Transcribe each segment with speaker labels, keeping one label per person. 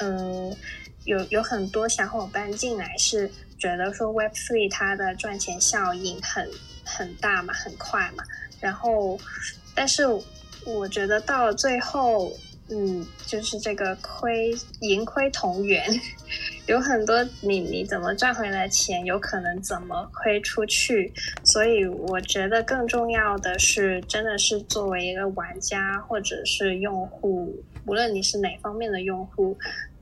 Speaker 1: 嗯，有有很多小伙伴进来是觉得说 Web Three 它的赚钱效应很很大嘛，很快嘛。然后，但是我觉得到了最后，嗯，就是这个亏盈亏同源，有很多你你怎么赚回来钱，有可能怎么亏出去。所以我觉得更重要的是，真的是作为一个玩家或者是用户，无论你是哪方面的用户，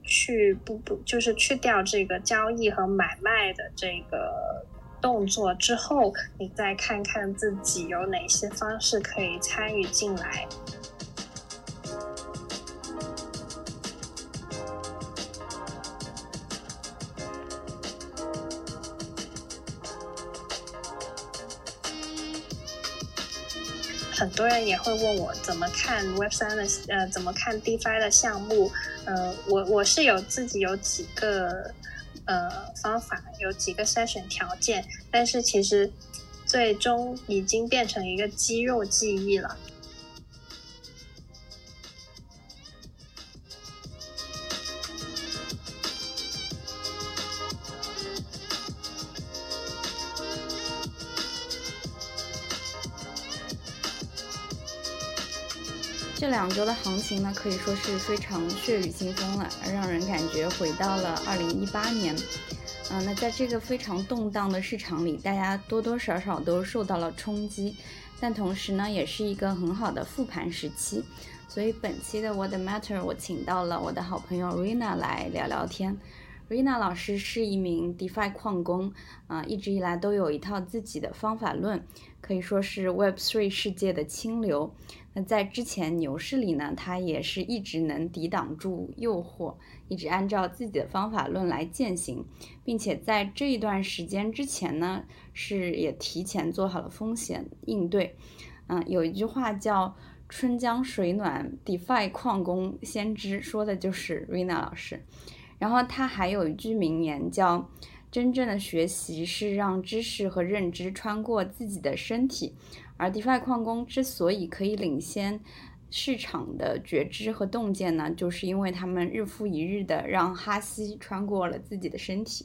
Speaker 1: 去不不就是去掉这个交易和买卖的这个。动作之后，你再看看自己有哪些方式可以参与进来。很多人也会问我怎么看 Web 三的呃，怎么看 DeFi 的项目？呃，我我是有自己有几个。呃，方法有几个筛选条件，但是其实最终已经变成一个肌肉记忆了。
Speaker 2: 这两周的行情呢，可以说是非常血雨腥风了，让人感觉回到了二零一八年。嗯，那在这个非常动荡的市场里，大家多多少少都受到了冲击，但同时呢，也是一个很好的复盘时期。所以本期的 What Matter，我请到了我的好朋友 Rina 来聊聊天。Rina 老师是一名 DeFi 矿工，啊，一直以来都有一套自己的方法论，可以说是 Web3 世界的清流。那在之前牛市里呢，他也是一直能抵挡住诱惑，一直按照自己的方法论来践行，并且在这一段时间之前呢，是也提前做好了风险应对。嗯，有一句话叫“春江水暖，DeFi 矿工先知”，说的就是 Rina 老师。然后他还有一句名言，叫“真正的学习是让知识和认知穿过自己的身体”。而 DeFi 矿工之所以可以领先市场的觉知和洞见呢，就是因为他们日复一日的让哈希穿过了自己的身体。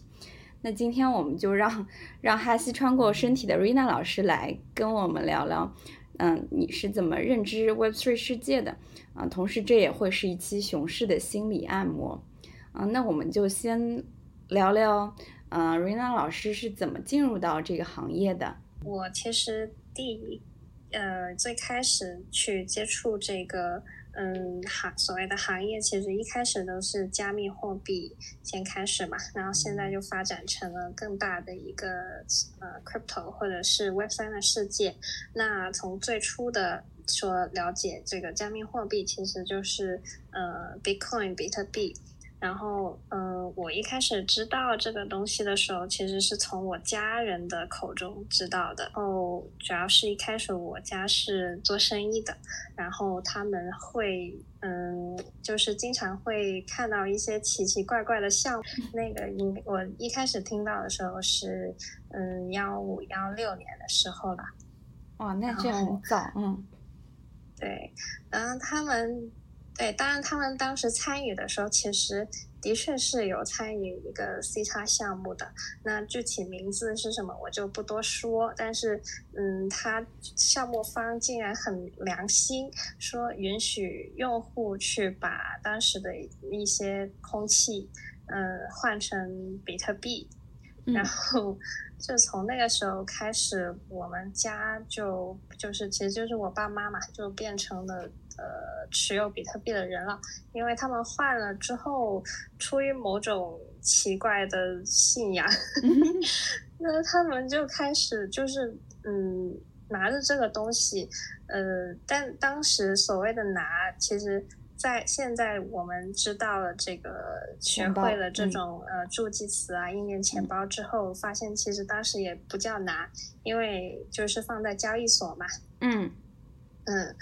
Speaker 2: 那今天我们就让让哈希穿过身体的 Rina 老师来跟我们聊聊，嗯，你是怎么认知 Web3 世界的？啊，同时这也会是一期熊市的心理按摩。嗯，那我们就先聊聊，嗯，Rina 老师是怎么进入到这个行业的？
Speaker 1: 我其实第，呃，最开始去接触这个，嗯，行所谓的行业，其实一开始都是加密货币先开始嘛，然后现在就发展成了更大的一个呃 crypto 或者是 Web 三的世界。那从最初的说了解这个加密货币，其实就是呃 Bitcoin 比特币。然后，嗯，我一开始知道这个东西的时候，其实是从我家人的口中知道的。哦，主要是一开始我家是做生意的，然后他们会，嗯，就是经常会看到一些奇奇怪怪的项目。那个，应我一开始听到的时候是，嗯，幺五幺六年的时候了。
Speaker 2: 哇，那这很早，嗯。
Speaker 1: 对，然后他们。对，当然，他们当时参与的时候，其实的确是有参与一个 C 叉项目的。那具体名字是什么，我就不多说。但是，嗯，他项目方竟然很良心，说允许用户去把当时的一些空气，嗯，换成比特币。然后，就从那个时候开始，我们家就就是，其实就是我爸妈嘛，就变成了。呃，持有比特币的人了，因为他们换了之后，出于某种奇怪的信仰，那他们就开始就是嗯，拿着这个东西，呃，但当时所谓的拿，其实在现在我们知道了这个，学会了这种呃助记词啊，应验钱包之后，发现其实当时也不叫拿，因为就是放在交易所嘛，
Speaker 2: 嗯。
Speaker 1: 嗯。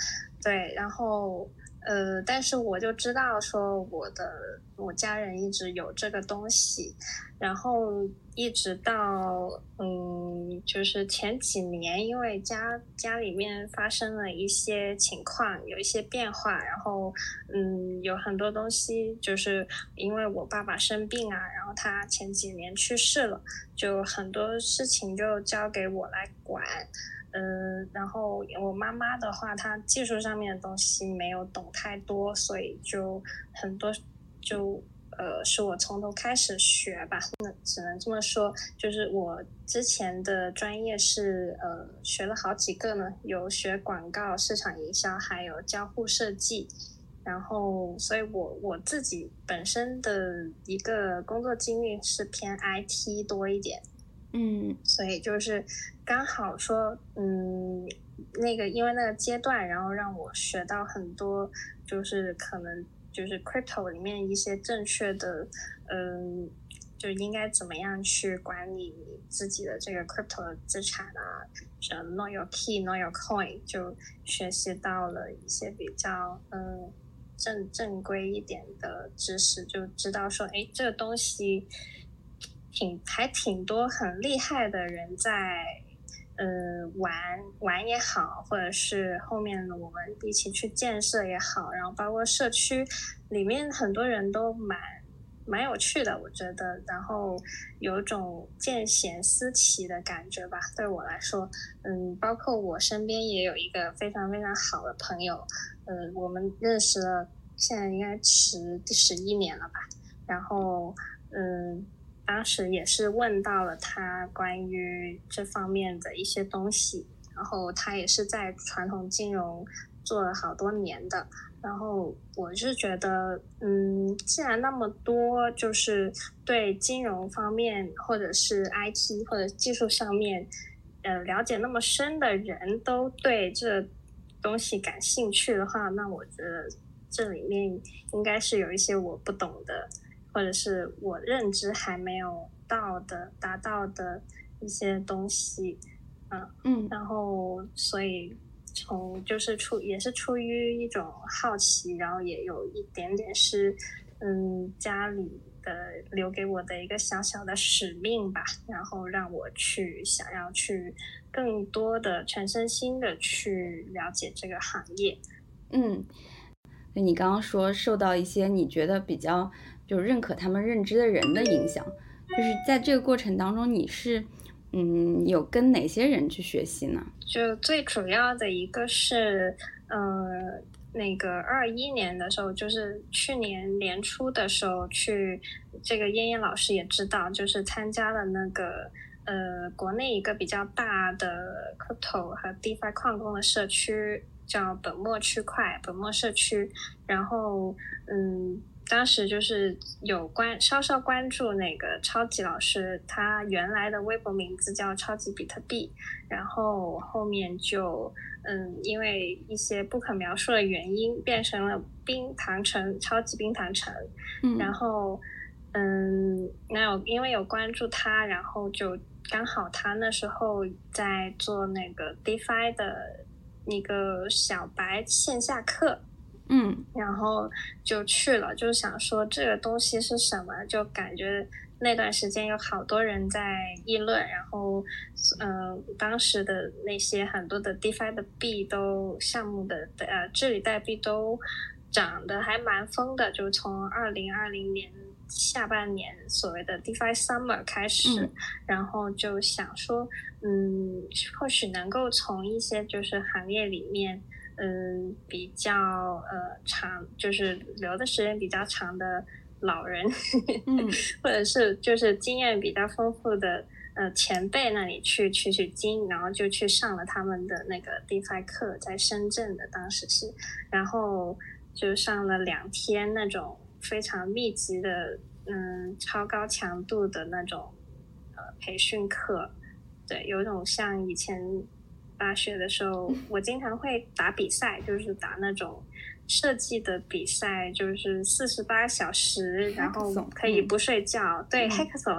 Speaker 1: 对，然后呃，但是我就知道说我的我家人一直有这个东西，然后一直到嗯，就是前几年，因为家家里面发生了一些情况，有一些变化，然后嗯，有很多东西，就是因为我爸爸生病啊，然后他前几年去世了，就很多事情就交给我来管。嗯，然后我妈妈的话，她技术上面的东西没有懂太多，所以就很多就呃是我从头开始学吧。那只能这么说，就是我之前的专业是呃学了好几个呢，有学广告、市场营销，还有交互设计。然后，所以我我自己本身的一个工作经历是偏 IT 多一点。
Speaker 2: 嗯，
Speaker 1: 所以就是刚好说，嗯，那个因为那个阶段，然后让我学到很多，就是可能就是 crypto 里面一些正确的，嗯，就应该怎么样去管理你自己的这个 crypto 资产啊，什么 know your key，know your coin，就学习到了一些比较嗯正正规一点的知识，就知道说，哎，这个东西。挺还挺多很厉害的人在，呃玩玩也好，或者是后面我们一起去建设也好，然后包括社区里面很多人都蛮蛮有趣的，我觉得，然后有种见贤思齐的感觉吧。对我来说，嗯，包括我身边也有一个非常非常好的朋友，呃，我们认识了，现在应该十第十一年了吧，然后嗯。当时也是问到了他关于这方面的一些东西，然后他也是在传统金融做了好多年的，然后我是觉得，嗯，既然那么多就是对金融方面或者是 IT 或者技术上面，呃，了解那么深的人都对这东西感兴趣的话，那我觉得这里面应该是有一些我不懂的。或者是我认知还没有到的、达到的一些东西，嗯
Speaker 2: 嗯，
Speaker 1: 然后所以从就是出也是出于一种好奇，然后也有一点点是嗯家里的留给我的一个小小的使命吧，然后让我去想要去更多的全身心的去了解这个行业，
Speaker 2: 嗯，那你刚刚说受到一些你觉得比较。就认可他们认知的人的影响，就是在这个过程当中，你是嗯有跟哪些人去学习呢？
Speaker 1: 就最主要的一个是，呃，那个二一年的时候，就是去年年初的时候去，这个燕燕老师也知道，就是参加了那个呃国内一个比较大的 crypto 和 DeFi 矿工的社区，叫本末区块本末社区，然后嗯。当时就是有关稍稍关注那个超级老师，他原来的微博名字叫超级比特币，然后后面就嗯，因为一些不可描述的原因，变成了冰糖城超级冰糖城，
Speaker 2: 嗯，
Speaker 1: 然后嗯，那有因为有关注他，然后就刚好他那时候在做那个 DeFi 的一个小白线下课。
Speaker 2: 嗯，
Speaker 1: 然后就去了，就想说这个东西是什么，就感觉那段时间有好多人在议论，然后，嗯，当时的那些很多的 DeFi 的币都项目的呃治理代币都涨得还蛮疯的，就从二零二零年下半年所谓的 DeFi Summer 开始，然后就想说，嗯，或许能够从一些就是行业里面。嗯，比较呃长，就是留的时间比较长的老人，或者是就是经验比较丰富的呃前辈那里去取取经，然后就去上了他们的那个 DeFi 课，在深圳的当时是，然后就上了两天那种非常密集的嗯超高强度的那种呃培训课，对，有种像以前。大学的时候，我经常会打比赛，就是打那种设计的比赛，就是四十八小时，然后可以不睡觉。对，黑客松，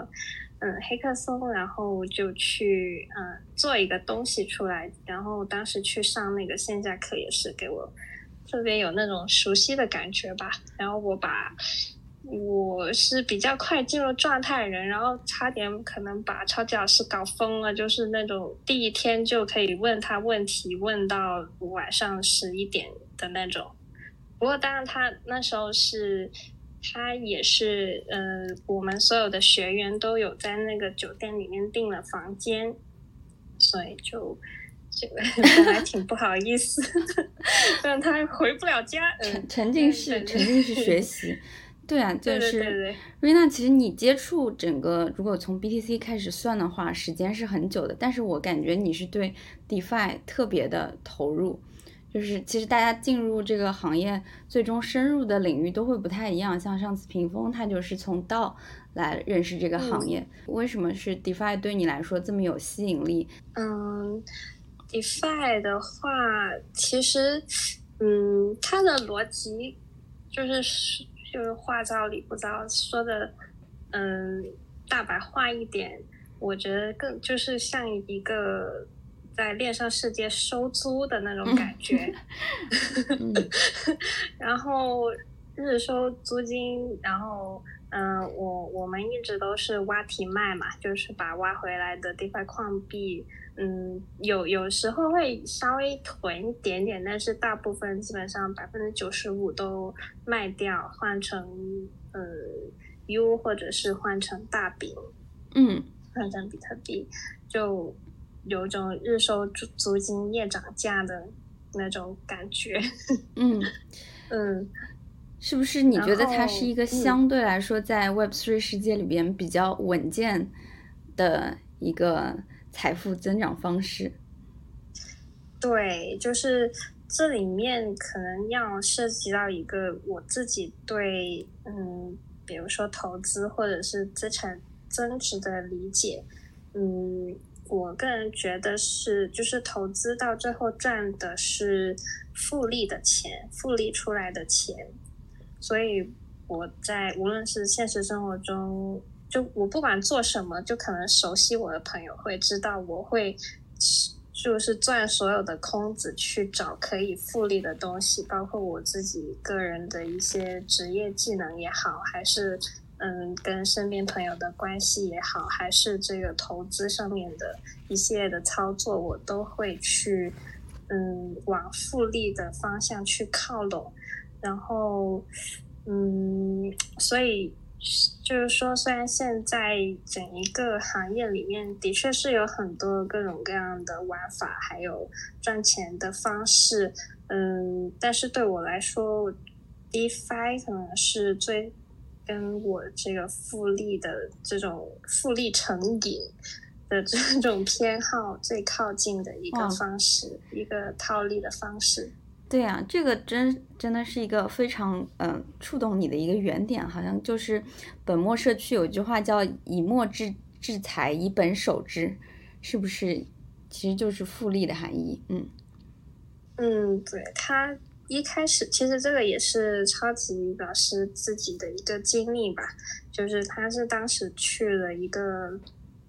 Speaker 1: 嗯，黑客松，然后就去嗯做一个东西出来。然后当时去上那个线下课，也是给我特别有那种熟悉的感觉吧。然后我把我是比较快进入状态人，然后差点可能把超级老师搞疯了，就是那种第一天就可以问他问题，问到晚上十一点的那种。不过当然，他那时候是，他也是，呃，我们所有的学员都有在那个酒店里面订了房间，所以就就本来挺不好意思，让他回不了家，
Speaker 2: 沉沉浸式沉浸式学习。对啊，就是
Speaker 1: 瑞
Speaker 2: 娜。其实你接触整个，如果从 BTC 开始算的话，时间是很久的。但是我感觉你是对 DeFi 特别的投入，就是其实大家进入这个行业，最终深入的领域都会不太一样。像上次屏风，他就是从道来认识这个行业。为什么是 DeFi 对你来说这么有吸引力？
Speaker 1: 嗯，DeFi 的话，其实，嗯，它的逻辑就是是。就是话糙理不糙，说的，嗯，大白话一点，我觉得更就是像一个在恋上世界收租的那种感觉，然后日收租金，然后，嗯，我我们一直都是挖题卖嘛，就是把挖回来的 DeFi 矿币。嗯，有有时候会稍微囤一点点，但是大部分基本上百分之九十五都卖掉，换成呃 U 或者是换成大饼，
Speaker 2: 嗯，
Speaker 1: 换成比特币，就有种日收租租金夜涨价的那种感觉。
Speaker 2: 嗯
Speaker 1: 嗯，
Speaker 2: 是不是你觉得它是一个相对来说在 Web Three 世界里边比较稳健的一个？财富增长方式，
Speaker 1: 对，就是这里面可能要涉及到一个我自己对，嗯，比如说投资或者是资产增值的理解，嗯，我个人觉得是，就是投资到最后赚的是复利的钱，复利出来的钱，所以我在无论是现实生活中。就我不管做什么，就可能熟悉我的朋友会知道我会，就是钻所有的空子去找可以复利的东西，包括我自己个人的一些职业技能也好，还是嗯跟身边朋友的关系也好，还是这个投资上面的一系列的操作，我都会去嗯往复利的方向去靠拢，然后嗯，所以。就是说，虽然现在整一个行业里面的确是有很多各种各样的玩法，还有赚钱的方式，嗯，但是对我来说，DeFi 可能是最跟我这个复利的这种复利成瘾的这种偏好最靠近的一个方式，一个套利的方式。
Speaker 2: 对呀，这个真真的是一个非常嗯触动你的一个原点，好像就是本末社区有句话叫“以墨制制裁，以本守之”，是不是？其实就是复利的含义。
Speaker 1: 嗯嗯，对他一开始其实这个也是超级老师自己的一个经历吧，就是他是当时去了一个。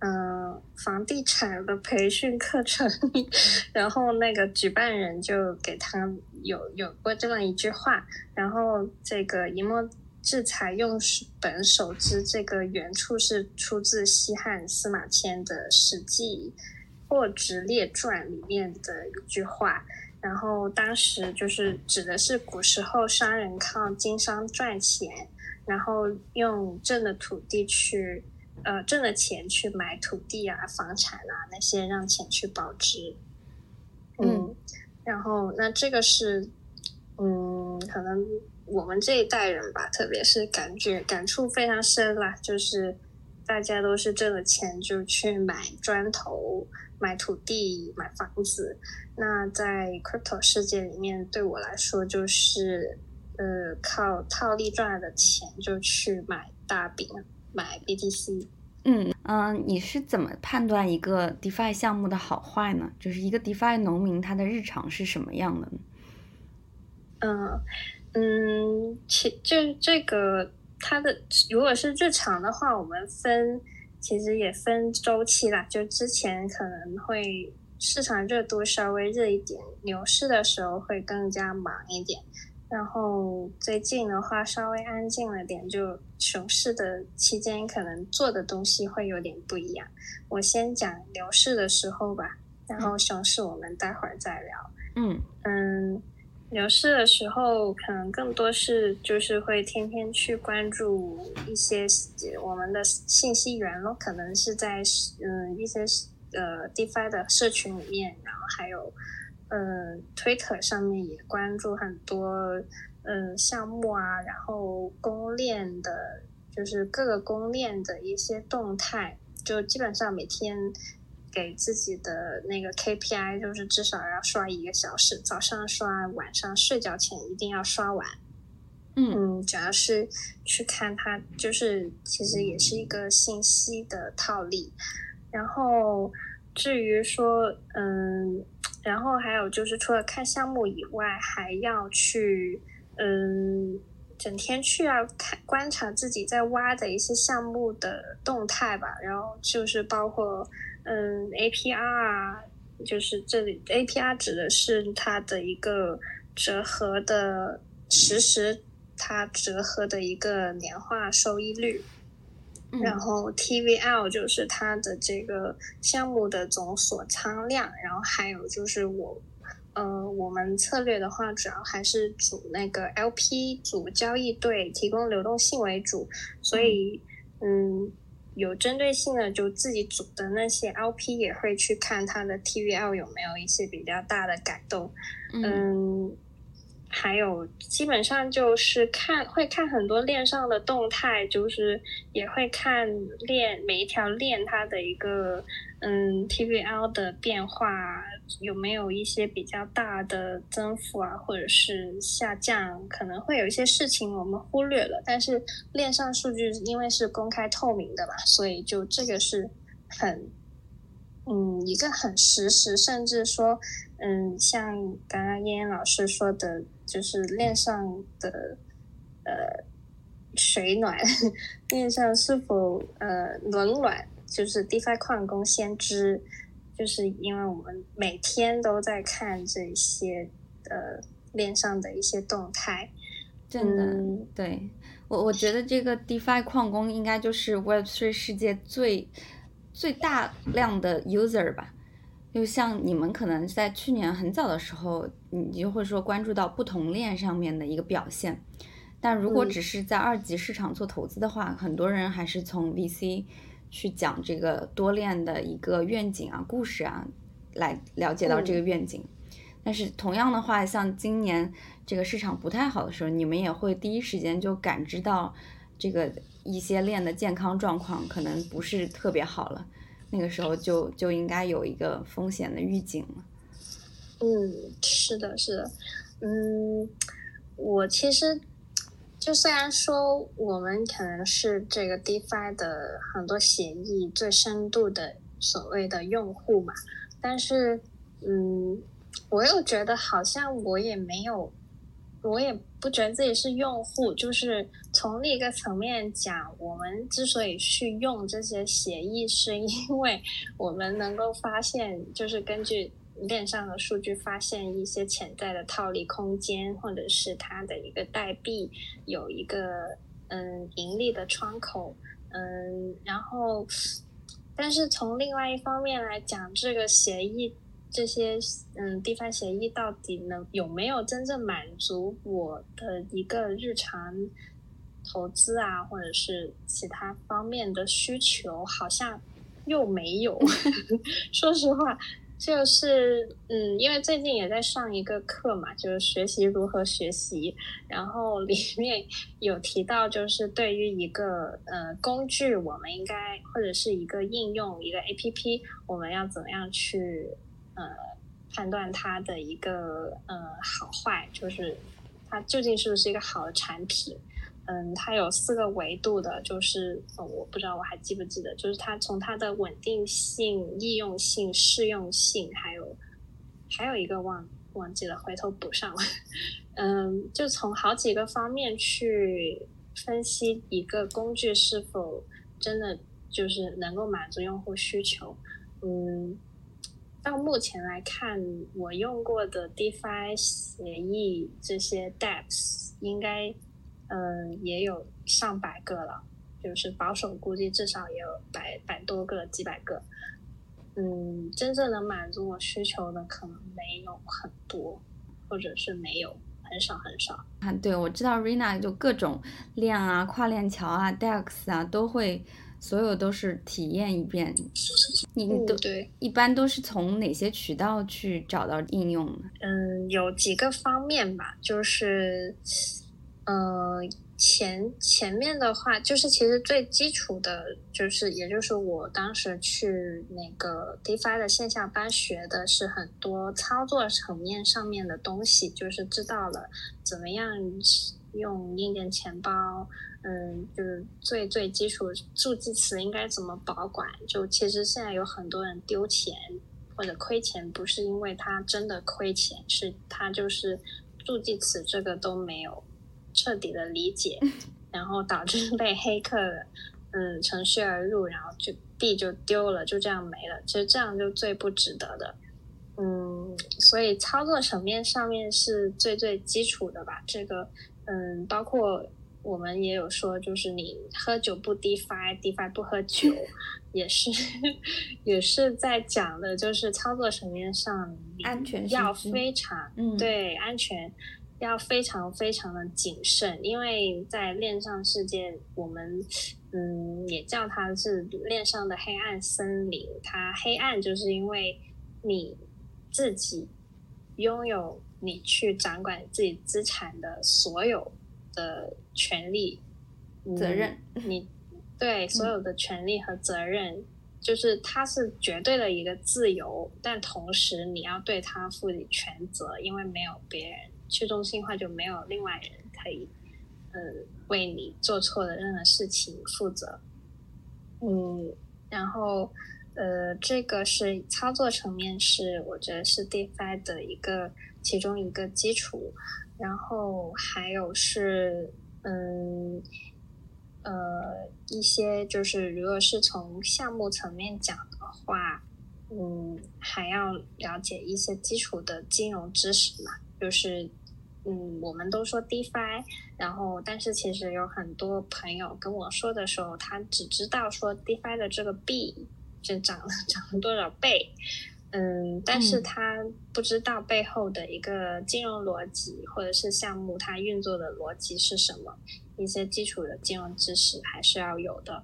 Speaker 1: 嗯，房地产的培训课程，然后那个举办人就给他有有过这么一句话，然后这个“一墨制裁，用本守之”这个原处是出自西汉司马迁的《史记·货殖列传》里面的一句话，然后当时就是指的是古时候商人靠经商赚钱，然后用挣的土地去。呃，挣了钱去买土地啊、房产啊那些，让钱去保值。嗯，然后那这个是，嗯，可能我们这一代人吧，特别是感觉感触非常深啦，就是大家都是挣了钱就去买砖头、买土地、买房子。那在 crypto 世界里面，对我来说就是，呃，靠套利赚来的钱就去买大饼。买 BTC，
Speaker 2: 嗯嗯，你是怎么判断一个 DeFi 项目的好坏呢？就是一个 DeFi 农民他的日常是什么样的？
Speaker 1: 嗯嗯，其就这个他的如果是日常的话，我们分其实也分周期啦。就之前可能会市场热度稍微热一点，牛市的时候会更加忙一点。然后最近的话稍微安静了点，就熊市的期间可能做的东西会有点不一样。我先讲牛市的时候吧，然后熊市我们待会儿再聊。
Speaker 2: 嗯
Speaker 1: 嗯，牛市的时候可能更多是就是会天天去关注一些我们的信息源咯，可能是在嗯一些呃 DeFi 的社群里面，然后还有。嗯，Twitter 上面也关注很多嗯项目啊，然后公链的，就是各个公链的一些动态，就基本上每天给自己的那个 KPI 就是至少要刷一个小时，早上刷，晚上睡觉前一定要刷完。
Speaker 2: 嗯，
Speaker 1: 主要是去看它，就是其实也是一个信息的套利，然后。至于说，嗯，然后还有就是，除了看项目以外，还要去，嗯，整天去要看观察自己在挖的一些项目的动态吧。然后就是包括，嗯，APR 啊，就是这里 APR 指的是它的一个折合的实时，它折合的一个年化收益率。然后 TVL 就是它的这个项目的总锁仓量，然后还有就是我，呃，我们策略的话，主要还是主那个 LP 组交易对，提供流动性为主，所以嗯，有针对性的就自己组的那些 LP 也会去看它的 TVL 有没有一些比较大的改动，嗯。还有，基本上就是看会看很多链上的动态，就是也会看链每一条链它的一个嗯 TVL 的变化有没有一些比较大的增幅啊，或者是下降，可能会有一些事情我们忽略了。但是链上数据因为是公开透明的嘛，所以就这个是很嗯一个很实时，甚至说嗯像刚刚燕燕老师说的。就是链上的呃水暖，链上是否呃冷暖，就是 DeFi 矿工先知，就是因为我们每天都在看这些呃链上的一些动态，
Speaker 2: 真的，对我我觉得这个 DeFi 矿工应该就是 Web3 世界最最大量的 user 吧。就像你们可能在去年很早的时候，你就会说关注到不同链上面的一个表现，但如果只是在二级市场做投资的话，很多人还是从 VC 去讲这个多链的一个愿景啊、故事啊，来了解到这个愿景。但是同样的话，像今年这个市场不太好的时候，你们也会第一时间就感知到这个一些链的健康状况可能不是特别好了。那个时候就就应该有一个风险的预警了。
Speaker 1: 嗯，是的，是的。嗯，我其实就虽然说我们可能是这个 DeFi 的很多协议最深度的所谓的用户嘛，但是嗯，我又觉得好像我也没有。我也不觉得自己是用户，就是从另一个层面讲，我们之所以去用这些协议，是因为我们能够发现，就是根据链上的数据发现一些潜在的套利空间，或者是它的一个代币有一个嗯盈利的窗口，嗯，然后，但是从另外一方面来讲，这个协议。这些嗯地方协议到底能有没有真正满足我的一个日常投资啊，或者是其他方面的需求？好像又没有。说实话，就是嗯，因为最近也在上一个课嘛，就是学习如何学习，然后里面有提到，就是对于一个呃工具，我们应该或者是一个应用一个 APP，我们要怎么样去。呃，判断它的一个呃好坏，就是它究竟是不是一个好的产品。嗯，它有四个维度的，就是我不知道我还记不记得，就是它从它的稳定性、易用性、适用性，还有还有一个忘忘记了，回头补上了。嗯，就从好几个方面去分析一个工具是否真的就是能够满足用户需求。嗯。到目前来看，我用过的 DeFi 协议这些 Dapps 应该，嗯，也有上百个了，就是保守估计至少也有百百多个、几百个。嗯，真正能满足我需求的可能没有很多，或者是没有很少很少。
Speaker 2: 啊，对，我知道 Rina 就各种链啊、跨链桥啊、DEX 啊都会。所有都是体验一遍，你都
Speaker 1: 对，
Speaker 2: 一般都是从哪些渠道去找到应用呢？
Speaker 1: 嗯，有几个方面吧，就是，呃，前前面的话，就是其实最基础的，就是也就是我当时去那个 DeFi 的线下班学的是很多操作层面上面的东西，就是知道了怎么样用硬件钱包。嗯，就是最最基础助记词应该怎么保管？就其实现在有很多人丢钱或者亏钱，不是因为他真的亏钱，是他就是助记词这个都没有彻底的理解，然后导致被黑客嗯乘虚而入，然后就币就丢了，就这样没了。其实这样就最不值得的。嗯，所以操作层面上面是最最基础的吧。这个嗯，包括。我们也有说，就是你喝酒不 DeFi，DeFi 不喝酒，也是 也是在讲的，就是操作层面上
Speaker 2: 安全
Speaker 1: 要非常嗯对安全要非常非常的谨慎，因为在恋上世界，我们嗯也叫它是恋上的黑暗森林，它黑暗就是因为你自己拥有你去掌管自己资产的所有。的权利、
Speaker 2: 责任，
Speaker 1: 你 对所有的权利和责任，就是它是绝对的一个自由，但同时你要对它负起全责，因为没有别人去中心化，就没有另外人可以，呃，为你做错的任何事情负责。嗯，然后呃，这个是操作层面，是我觉得是 DeFi 的一个其中一个基础。然后还有是，嗯，呃，一些就是，如果是从项目层面讲的话，嗯，还要了解一些基础的金融知识嘛。就是，嗯，我们都说 DeFi，然后，但是其实有很多朋友跟我说的时候，他只知道说 DeFi 的这个币就涨了 涨了多少倍。嗯，但是他不知道背后的一个金融逻辑，或者是项目它运作的逻辑是什么，一些基础的金融知识还是要有的。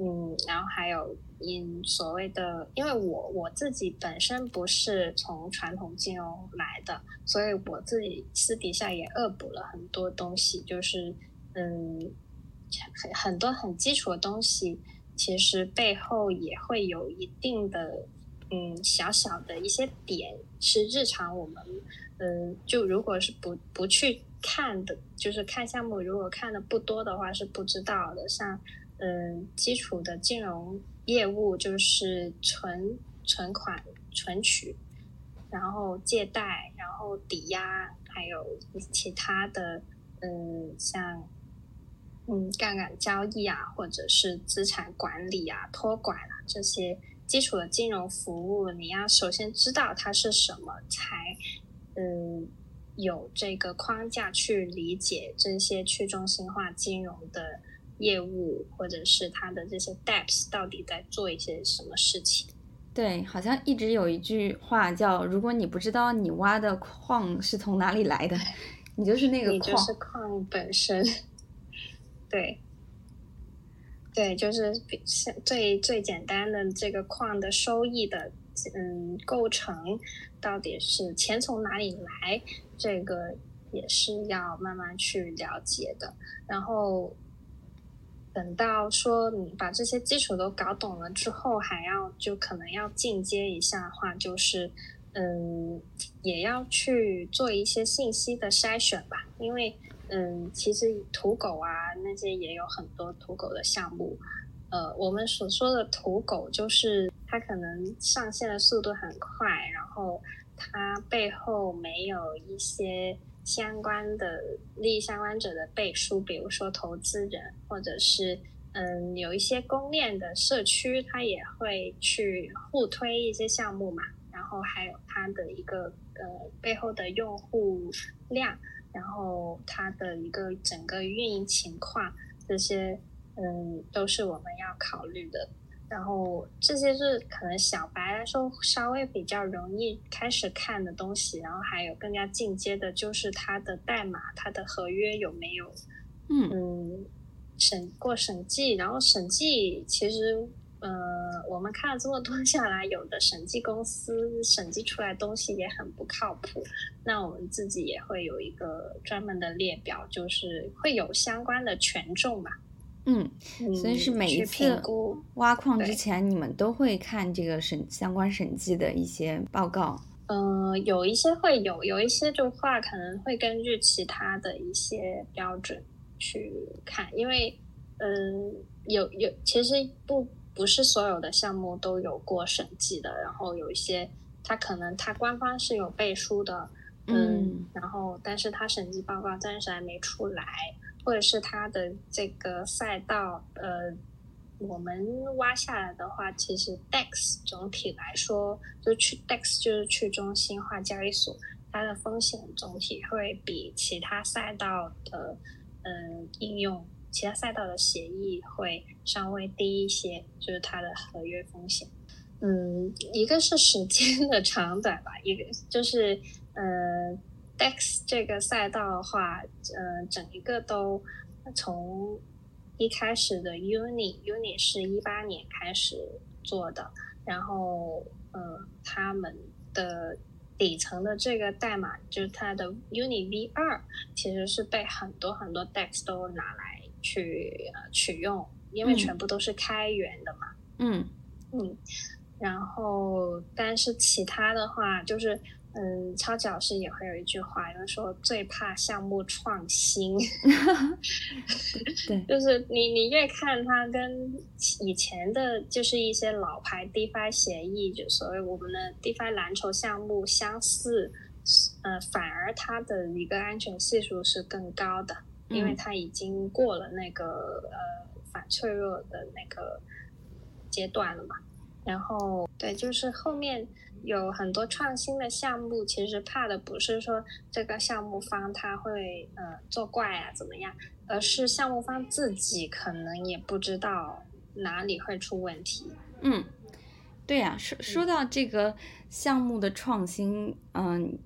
Speaker 1: 嗯，然后还有因所谓的，因为我我自己本身不是从传统金融来的，所以我自己私底下也恶补了很多东西，就是嗯，很很多很基础的东西，其实背后也会有一定的。嗯，小小的一些点是日常我们，嗯，就如果是不不去看的，就是看项目，如果看的不多的话是不知道的。像，嗯，基础的金融业务就是存存款、存取，然后借贷，然后抵押，还有其他的，嗯，像，嗯，杠杆交易啊，或者是资产管理啊、托管啊这些。基础的金融服务，你要首先知道它是什么，才嗯有这个框架去理解这些去中心化金融的业务，或者是它的这些 Dapps 到底在做一些什么事情。
Speaker 2: 对，好像一直有一句话叫：如果你不知道你挖的矿是从哪里来的，你就是那个
Speaker 1: 矿，你就是矿本身。对。对，就是最最简单的这个矿的收益的嗯构成，到底是钱从哪里来，这个也是要慢慢去了解的。然后等到说你把这些基础都搞懂了之后，还要就可能要进阶一下的话，就是嗯也要去做一些信息的筛选吧，因为。嗯，其实土狗啊那些也有很多土狗的项目，呃，我们所说的土狗就是它可能上线的速度很快，然后它背后没有一些相关的利益相关者的背书，比如说投资人，或者是嗯有一些公链的社区，它也会去互推一些项目嘛，然后还有它的一个呃背后的用户量，然后它的一个整个运营情况，这些嗯都是我们要考虑的。然后这些是可能小白来说稍微比较容易开始看的东西，然后还有更加进阶的就是它的代码、它的合约有没有嗯审过审计，然后审计其实呃我们看了这么多 下来，有的审计公司审计出来东西也很不靠谱，那我们自己也会有一个专门的列表，就是会有相关的权重吧。
Speaker 2: 嗯，所以是每一次挖矿之前，你们都会看这个审相关审计的一些报告。
Speaker 1: 嗯，有一些会有，有一些的话可能会根据其他的一些标准去看，因为嗯，有有其实不不是所有的项目都有过审计的，然后有一些它可能它官方是有背书的，嗯，然后但是它审计报告暂时还没出来。或者是它的这个赛道，呃，我们挖下来的话，其实 DEX 总体来说，就去 DEX 就是去中心化交易所，它的风险总体会比其他赛道的，嗯，应用其他赛道的协议会稍微低一些，就是它的合约风险。嗯，一个是时间的长短吧，一个就是，呃。DEX 这个赛道的话，呃，整一个都从一开始的 Uni，Uni 是一八年开始做的，然后，呃，他们的底层的这个代码就是它的 Uni V 二，其实是被很多很多 DEX 都拿来去呃取用，因为全部都是开源的嘛。
Speaker 2: 嗯
Speaker 1: 嗯，然后，但是其他的话就是。嗯，超级老师也会有一句话，就是说最怕项目创新。
Speaker 2: 对，
Speaker 1: 就是你你越看它跟以前的，就是一些老牌 DeFi 协议，就所谓我们的 DeFi 蓝筹项目相似，呃，反而它的一个安全系数是更高的，因为它已经过了那个呃反脆弱的那个阶段了嘛。然后，对，就是后面。有很多创新的项目，其实怕的不是说这个项目方他会呃作怪啊怎么样，而是项目方自己可能也不知道哪里会出问题。
Speaker 2: 嗯，对呀，说说到这个项目的创新，嗯，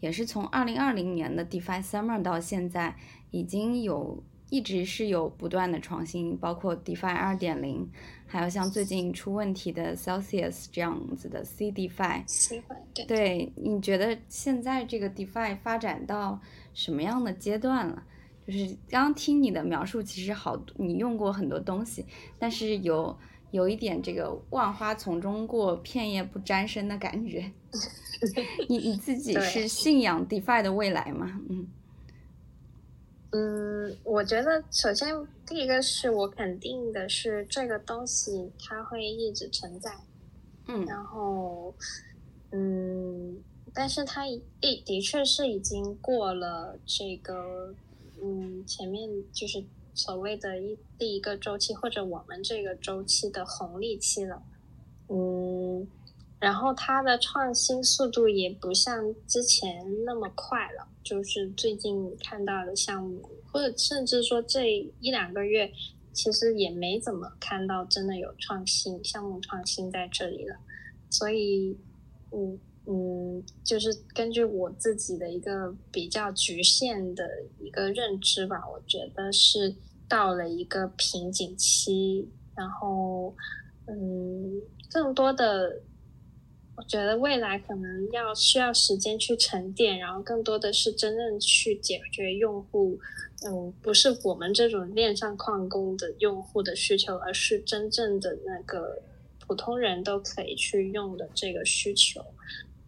Speaker 2: 也是从二零二零年的 DeFi Summer 到现在，已经有一直是有不断的创新，包括 DeFi 二点零。还有像最近出问题的 Celsius 这样子的 C DeFi，对，你觉得现在这个 DeFi 发展到什么样的阶段了？就是刚刚听你的描述，其实好，你用过很多东西，但是有有一点这个万花丛中过，片叶不沾身的感觉。你你自己是信仰 DeFi 的未来吗？
Speaker 1: 嗯。嗯，我觉得首先第一个是我肯定的是这个东西它会一直存在，
Speaker 2: 嗯，
Speaker 1: 然后嗯，但是它一的确是已经过了这个嗯前面就是所谓的一第一个周期或者我们这个周期的红利期了，嗯，然后它的创新速度也不像之前那么快了。就是最近看到的项目，或者甚至说这一两个月，其实也没怎么看到真的有创新项目创新在这里了。所以，嗯嗯，就是根据我自己的一个比较局限的一个认知吧，我觉得是到了一个瓶颈期，然后，嗯，更多的。我觉得未来可能要需要时间去沉淀，然后更多的是真正去解决用户，嗯，不是我们这种链上矿工的用户的需求，而是真正的那个普通人都可以去用的这个需求，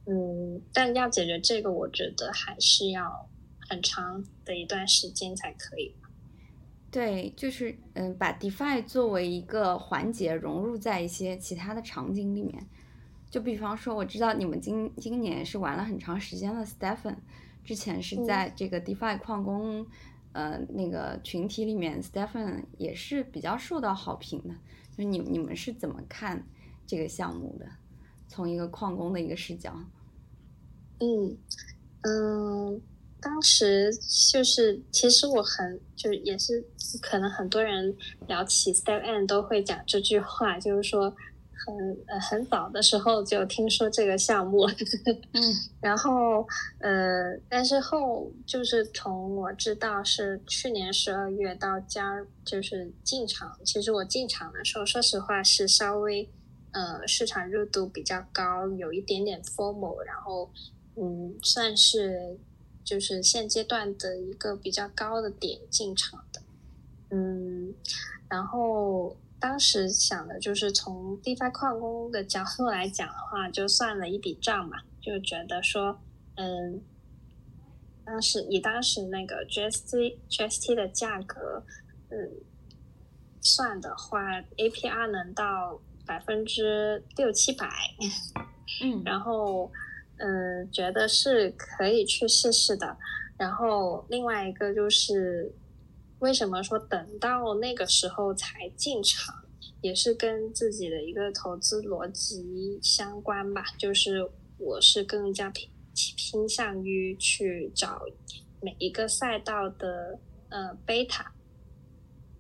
Speaker 1: 嗯，但要解决这个，我觉得还是要很长的一段时间才可以。
Speaker 2: 对，就是嗯，把 DeFi 作为一个环节融入在一些其他的场景里面。就比方说，我知道你们今今年是玩了很长时间的 Stephen，之前是在这个 DeFi 矿工，呃，那个群体里面，Stephen 也是比较受到好评的。就你你们是怎么看这个项目的？从一个矿工的一个视角。
Speaker 1: 嗯嗯，当时就是其实我很就是也是可能很多人聊起 Step N 都会讲这句话，就是说。很呃很早的时候就听说这个项目，
Speaker 2: 嗯，
Speaker 1: 然后呃，但是后就是从我知道是去年十二月到加就是进场，其实我进场的时候，说实话是稍微呃市场热度比较高，有一点点 formal，然后嗯算是就是现阶段的一个比较高的点进场的，嗯，然后。当时想的就是从 DeFi 矿工的角度来讲的话，就算了一笔账嘛，就觉得说，嗯，当时以当时那个 GST GST 的价格，嗯，算的话，APR 能到百分之六七百，
Speaker 2: 嗯，
Speaker 1: 然后嗯，觉得是可以去试试的。然后另外一个就是。为什么说等到那个时候才进场，也是跟自己的一个投资逻辑相关吧。就是我是更加偏偏向于去找每一个赛道的呃贝塔，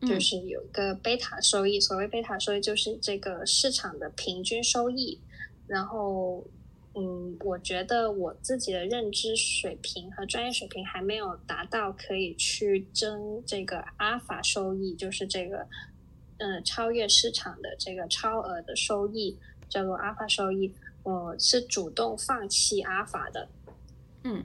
Speaker 1: 就是有个贝塔收益。所谓贝塔收益，就是这个市场的平均收益，然后。嗯，我觉得我自己的认知水平和专业水平还没有达到可以去争这个阿尔法收益，就是这个，嗯，超越市场的这个超额的收益，叫做阿尔法收益。我是主动放弃阿尔法的，
Speaker 2: 嗯，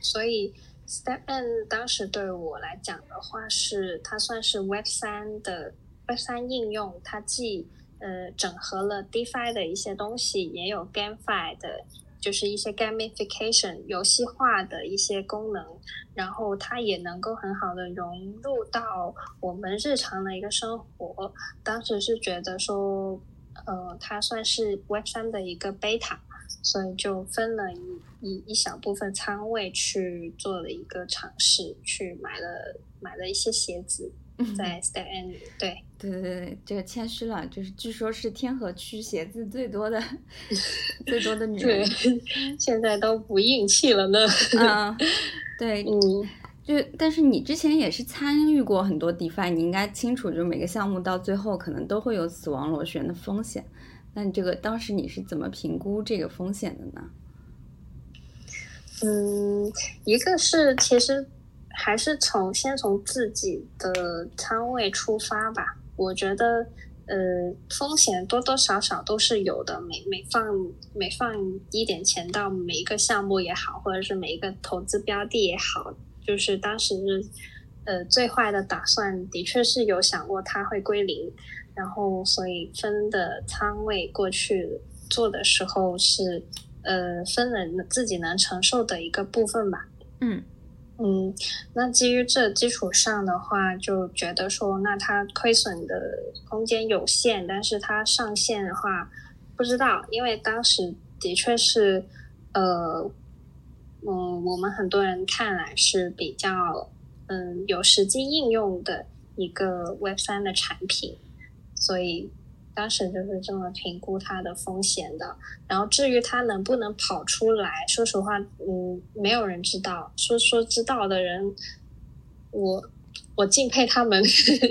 Speaker 1: 所以 Step N 当时对我来讲的话，是它算是 Web 三的 Web 三应用，它既呃，整合了 DeFi 的一些东西，也有 GameFi 的，就是一些 Gamification 游戏化的一些功能，然后它也能够很好的融入到我们日常的一个生活。当时是觉得说，呃，它算是 Web 三的一个 Beta，所以就分了一一一小部分仓位去做了一个尝试，去买了买了一些鞋子。在 Step N 对
Speaker 2: 对对对，这个谦虚了，就是据说是天河区写字最多的 最多的女人，
Speaker 1: 现在都不硬气了呢。
Speaker 2: 嗯，对，
Speaker 1: 嗯，
Speaker 2: 就但是你之前也是参与过很多 DeFi，你应该清楚，就每个项目到最后可能都会有死亡螺旋的风险。那你这个当时你是怎么评估这个风险的呢？
Speaker 1: 嗯，一个是其实。还是从先从自己的仓位出发吧。我觉得，呃，风险多多少少都是有的。每每放每放一点钱到每一个项目也好，或者是每一个投资标的也好，就是当时，呃，最坏的打算的确是有想过它会归零，然后所以分的仓位过去做的时候是，呃，分了自己能承受的一个部分吧。
Speaker 2: 嗯。
Speaker 1: 嗯，那基于这基础上的话，就觉得说，那它亏损的空间有限，但是它上限的话，不知道，因为当时的确是，呃，嗯，我们很多人看来是比较，嗯，有实际应用的一个 Web 三的产品，所以。当时就是这么评估它的风险的，然后至于它能不能跑出来，说实话，嗯，没有人知道。说说知道的人，我我敬佩他们。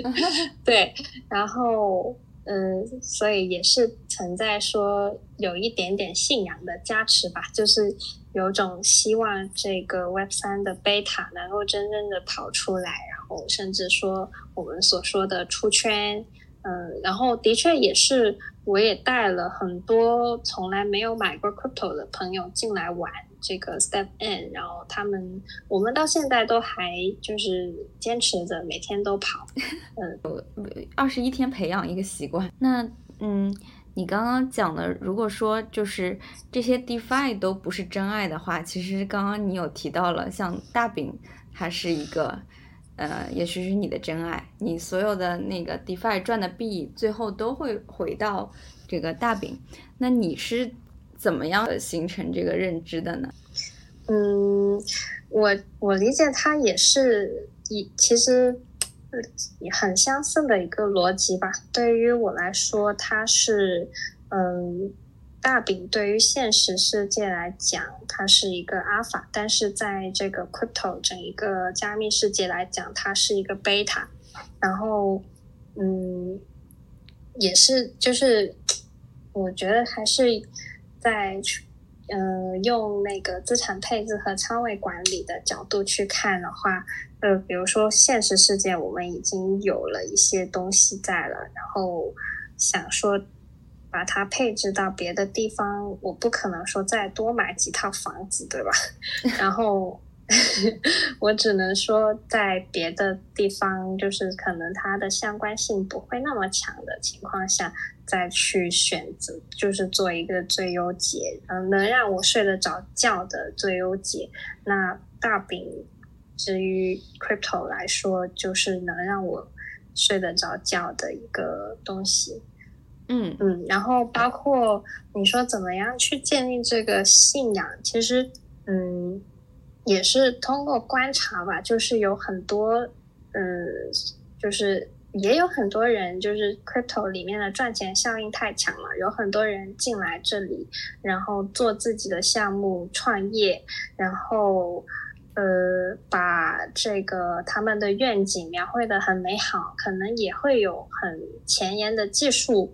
Speaker 1: 对，然后嗯，所以也是存在说有一点点信仰的加持吧，就是有种希望这个 Web 三的贝塔能够真正的跑出来，然后甚至说我们所说的出圈。嗯，然后的确也是，我也带了很多从来没有买过 crypto 的朋友进来玩这个 Step In，然后他们我们到现在都还就是坚持着每天都跑，
Speaker 2: 嗯，二十一天培养一个习惯。那嗯，你刚刚讲的，如果说就是这些 DeFi 都不是真爱的话，其实刚刚你有提到了，像大饼，它是一个。呃，也许是你的真爱，你所有的那个 DeFi 赚的币，最后都会回到这个大饼。那你是怎么样形成这个认知的呢？
Speaker 1: 嗯，我我理解它也是一其实很相似的一个逻辑吧。对于我来说，它是嗯，大饼对于现实世界来讲，它是一个阿法，但是在这个 crypto 整一个加密世界来讲，它是一个贝塔。然后，嗯，也是，就是我觉得还是在，呃，用那个资产配置和仓位管理的角度去看的话，呃，比如说现实世界我们已经有了一些东西在了，然后想说。把它配置到别的地方，我不可能说再多买几套房子，对吧？然后 我只能说在别的地方，就是可能它的相关性不会那么强的情况下，再去选择，就是做一个最优解，嗯，能让我睡得着觉的最优解。那大饼至于 crypto 来说，就是能让我睡得着觉的一个东西。
Speaker 2: 嗯。
Speaker 1: 嗯，然后包括你说怎么样去建立这个信仰，其实嗯也是通过观察吧，就是有很多嗯，就是也有很多人，就是 crypto 里面的赚钱效应太强了，有很多人进来这里，然后做自己的项目创业，然后呃把这个他们的愿景描绘的很美好，可能也会有很前沿的技术。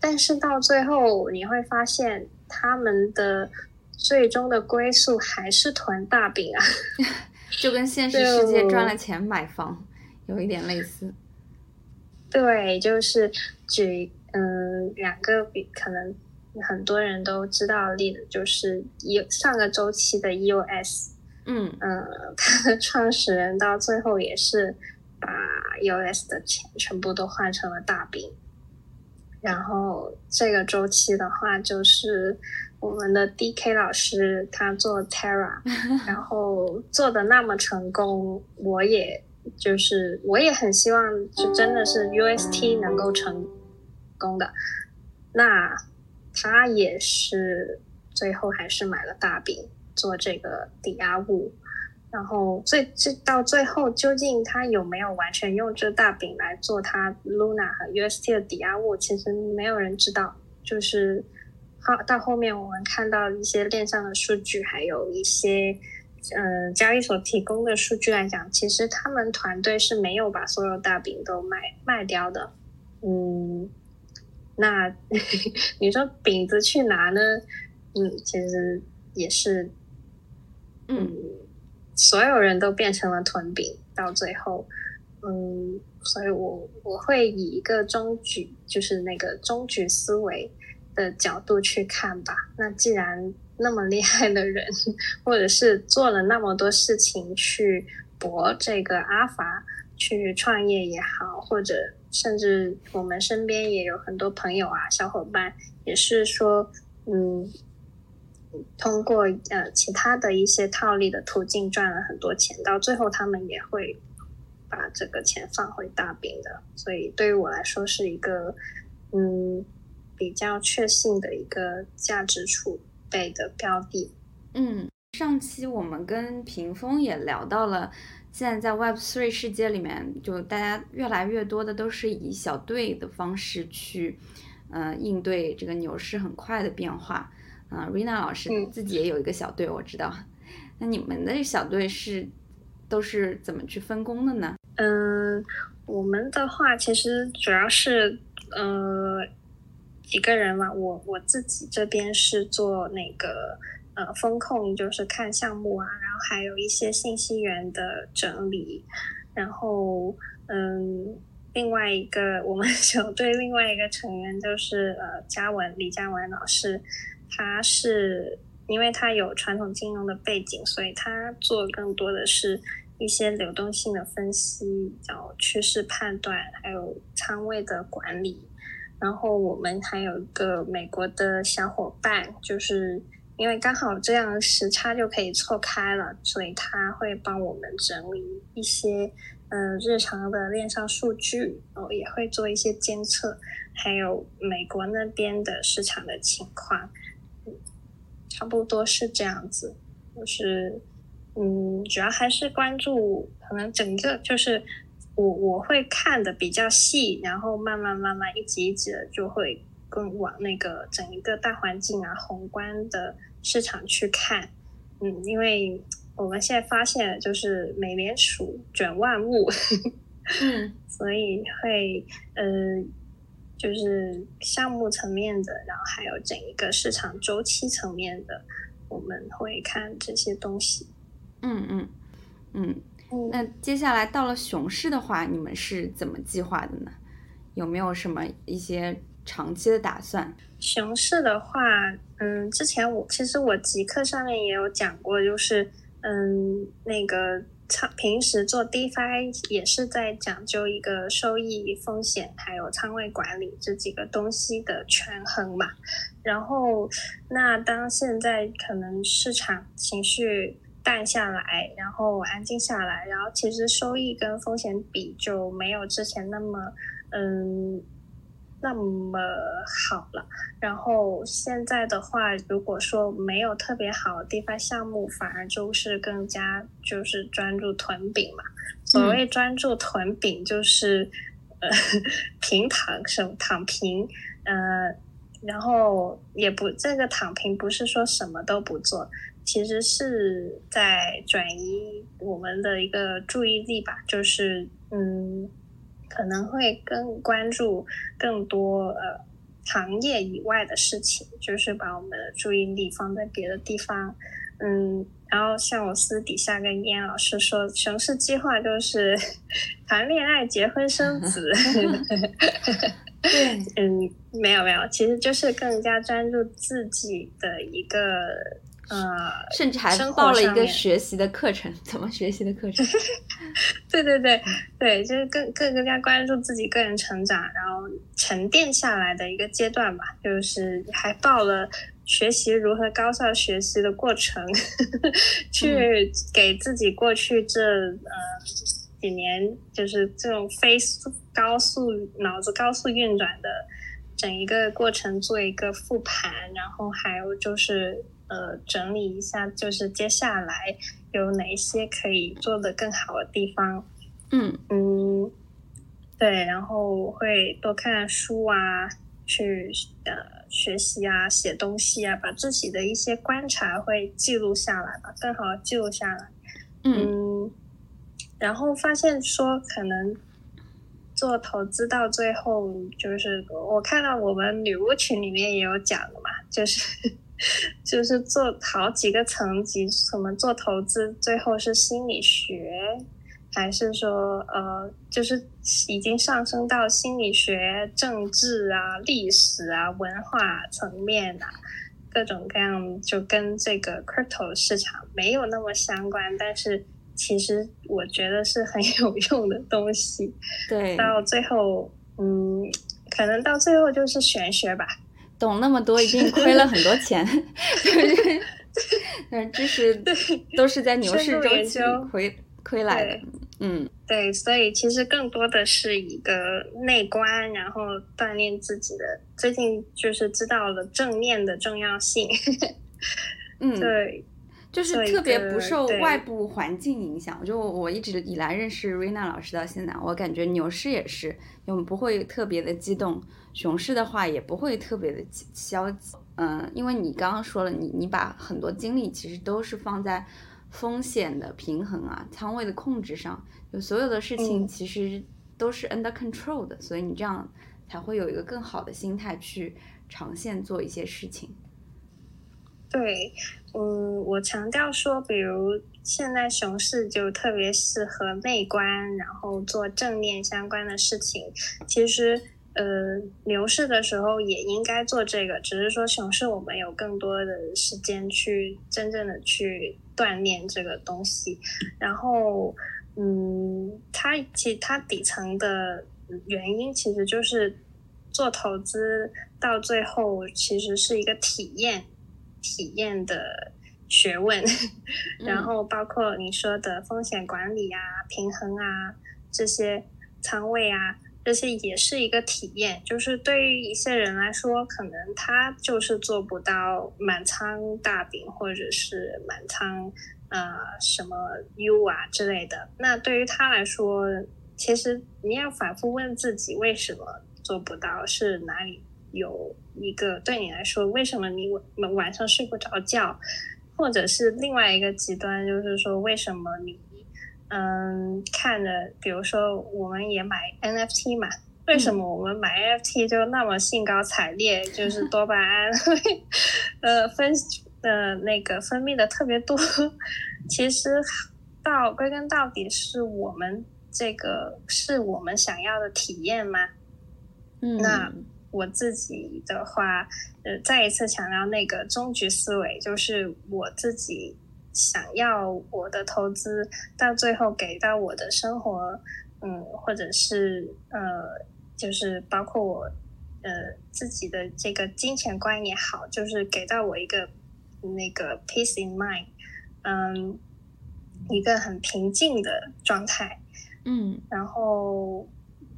Speaker 1: 但是到最后，你会发现他们的最终的归宿还是囤大饼啊，
Speaker 2: 就跟现实世界赚了钱买房有一点类似。
Speaker 1: 对，就是举嗯两个比可能很多人都知道的例子，就是一上个周期的 EOS，
Speaker 2: 嗯
Speaker 1: 嗯，它的创始人到最后也是把 EOS 的钱全部都换成了大饼。然后这个周期的话，就是我们的 D.K 老师他做 Terra，然后做的那么成功，我也就是我也很希望，就真的是 UST 能够成功的。那他也是最后还是买了大饼做这个抵押物。然后最最到最后，究竟他有没有完全用这大饼来做他 Luna 和 UST 的抵押物，其实没有人知道。就是好到后面，我们看到一些链上的数据，还有一些呃交易所提供的数据来讲，其实他们团队是没有把所有大饼都卖卖掉的。嗯，那 你说饼子去哪呢？嗯，其实也是，
Speaker 2: 嗯。
Speaker 1: 所有人都变成了囤饼，到最后，嗯，所以我我会以一个中局，就是那个中局思维的角度去看吧。那既然那么厉害的人，或者是做了那么多事情去博这个阿法，去创业也好，或者甚至我们身边也有很多朋友啊、小伙伴，也是说，嗯。通过呃其他的一些套利的途径赚了很多钱，到最后他们也会把这个钱放回大饼的，所以对于我来说是一个嗯比较确信的一个价值储备的标的。
Speaker 2: 嗯，上期我们跟屏风也聊到了，现在在 Web Three 世界里面，就大家越来越多的都是以小队的方式去嗯应对这个牛市很快的变化。啊，Rina 老师自己也有一个小队，我知道。那你们的小队是都是怎么去分工的呢？
Speaker 1: 嗯，我们的话其实主要是呃几个人嘛，我我自己这边是做那个呃风控，就是看项目啊，然后还有一些信息源的整理，然后嗯，另外一个我们 小队另外一个成员就是呃嘉文李嘉文老师。他是因为他有传统金融的背景，所以他做更多的是一些流动性的分析、叫趋势判断，还有仓位的管理。然后我们还有一个美国的小伙伴，就是因为刚好这样时差就可以错开了，所以他会帮我们整理一些嗯日常的链上数据，然后也会做一些监测，还有美国那边的市场的情况。差不多是这样子，就是，嗯，主要还是关注，可能整个就是我我会看的比较细，然后慢慢慢慢一级一级的就会更往那个整一个大环境啊、宏观的市场去看。嗯，因为我们现在发现，就是美联储卷万物，
Speaker 2: 嗯，
Speaker 1: 所以会呃，就是项目层面的，然后还有整一个市场周期层面的，我们会看这些东西。
Speaker 2: 嗯嗯嗯。那接下来到了熊市的话，你们是怎么计划的呢？有没有什么一些长期的打算？
Speaker 1: 熊市的话，嗯，之前我其实我极客上面也有讲过，就是嗯，那个仓平时做 DeFi 也是在讲究一个收益、风险还有仓位管理这几个东西的权衡嘛。然后，那当现在可能市场情绪。淡下来，然后安静下来，然后其实收益跟风险比就没有之前那么，嗯，那么好了。然后现在的话，如果说没有特别好的地方项目，反而就是更加就是专注囤饼嘛。所谓专注囤饼，就是呃平躺什躺平，呃，然后也不这个躺平不是说什么都不做。其实是在转移我们的一个注意力吧，就是嗯，可能会更关注更多呃行业以外的事情，就是把我们的注意力放在别的地方，嗯，然后像我私底下跟燕老师说，熊市计划就是 谈恋爱、结婚、生子。
Speaker 2: 对，
Speaker 1: 嗯，没有没有，其实就是更加专注自己的一个。呃，
Speaker 2: 甚至还报了一个学习的课程，怎么学习的课程？
Speaker 1: 对对对对，就是更更更加关注自己个人成长，然后沉淀下来的一个阶段吧。就是还报了学习如何高效学习的过程，去给自己过去这呃几年就是这种飞速高速脑子高速运转的整一个过程做一个复盘，然后还有就是。呃，整理一下，就是接下来有哪些可以做的更好的地方。
Speaker 2: 嗯
Speaker 1: 嗯，对，然后会多看书啊，去呃学习啊，写东西啊，把自己的一些观察会记录下来吧，更好的记录下来。嗯，然后发现说，可能做投资到最后，就是我看到我们女巫群里面也有讲的嘛，就是。就是做好几个层级，什么做投资，最后是心理学，还是说呃，就是已经上升到心理学、政治啊、历史啊、文化层面啊，各种各样，就跟这个 crypto 市场没有那么相关，但是其实我觉得是很有用的东西。
Speaker 2: 对，
Speaker 1: 到最后，嗯，可能到最后就是玄学吧。
Speaker 2: 懂那么多，一定亏了很多钱，但知识都是在牛市周期亏亏来的。嗯，
Speaker 1: 对，所以其实更多的是一个内观，然后锻炼自己的。最近就是知道了正念的重要性。
Speaker 2: 嗯，
Speaker 1: 对，
Speaker 2: 就是特别不受外部环境影响。就我一直以来认识瑞娜老师到现在，我感觉牛市也是，我们不会特别的激动。熊市的话也不会特别的消极，嗯，因为你刚刚说了，你你把很多精力其实都是放在风险的平衡啊、仓位的控制上，就所有的事情其实都是 under control 的，所以你这样才会有一个更好的心态去长线做一些事情。
Speaker 1: 对，嗯，我强调说，比如现在熊市就特别适合内观，然后做正念相关的事情，其实。呃，牛市的时候也应该做这个，只是说熊市我们有更多的时间去真正的去锻炼这个东西。然后，嗯，它其实它底层的原因其实就是做投资到最后其实是一个体验体验的学问，然后包括你说的风险管理啊、平衡啊这些仓位啊。这些也是一个体验，就是对于一些人来说，可能他就是做不到满仓大饼，或者是满仓呃什么 U 啊之类的。那对于他来说，其实你要反复问自己为什么做不到，是哪里有一个对你来说，为什么你晚晚上睡不着觉，或者是另外一个极端，就是说为什么你嗯看着，比如说我们也买 NFT 嘛，为什么我们买 NFT 就那么兴高采烈，就是多巴胺 呃分呃那个分泌的特别多，其实到归根到底是我们这个是我们想要的体验吗？
Speaker 2: 嗯，
Speaker 1: 那我自己的话，呃，再一次强调那个终局思维，就是我自己想要我的投资到最后给到我的生活，嗯，或者是呃，就是包括我呃自己的这个金钱观也好，就是给到我一个那个 peace in mind，嗯，一个很平静的状态，
Speaker 2: 嗯，
Speaker 1: 然后。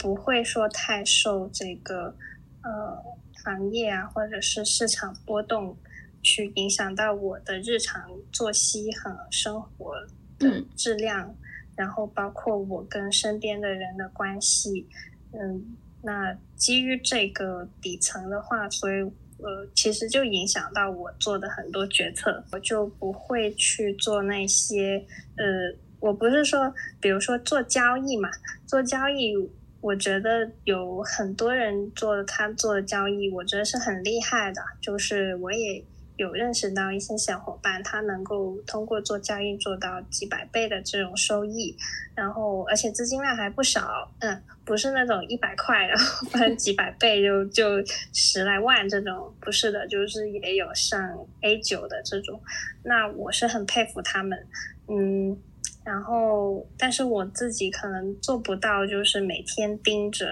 Speaker 1: 不会说太受这个呃行业啊，或者是市场波动去影响到我的日常作息和生活的质量，然后包括我跟身边的人的关系，嗯，那基于这个底层的话，所以呃，其实就影响到我做的很多决策，我就不会去做那些呃，我不是说，比如说做交易嘛，做交易。我觉得有很多人做他做的交易，我觉得是很厉害的。就是我也有认识到一些小伙伴，他能够通过做交易做到几百倍的这种收益，然后而且资金量还不少。嗯，不是那种一百块然后翻几百倍就就十来万这种，不是的，就是也有上 A 九的这种。那我是很佩服他们，嗯。然后，但是我自己可能做不到，就是每天盯着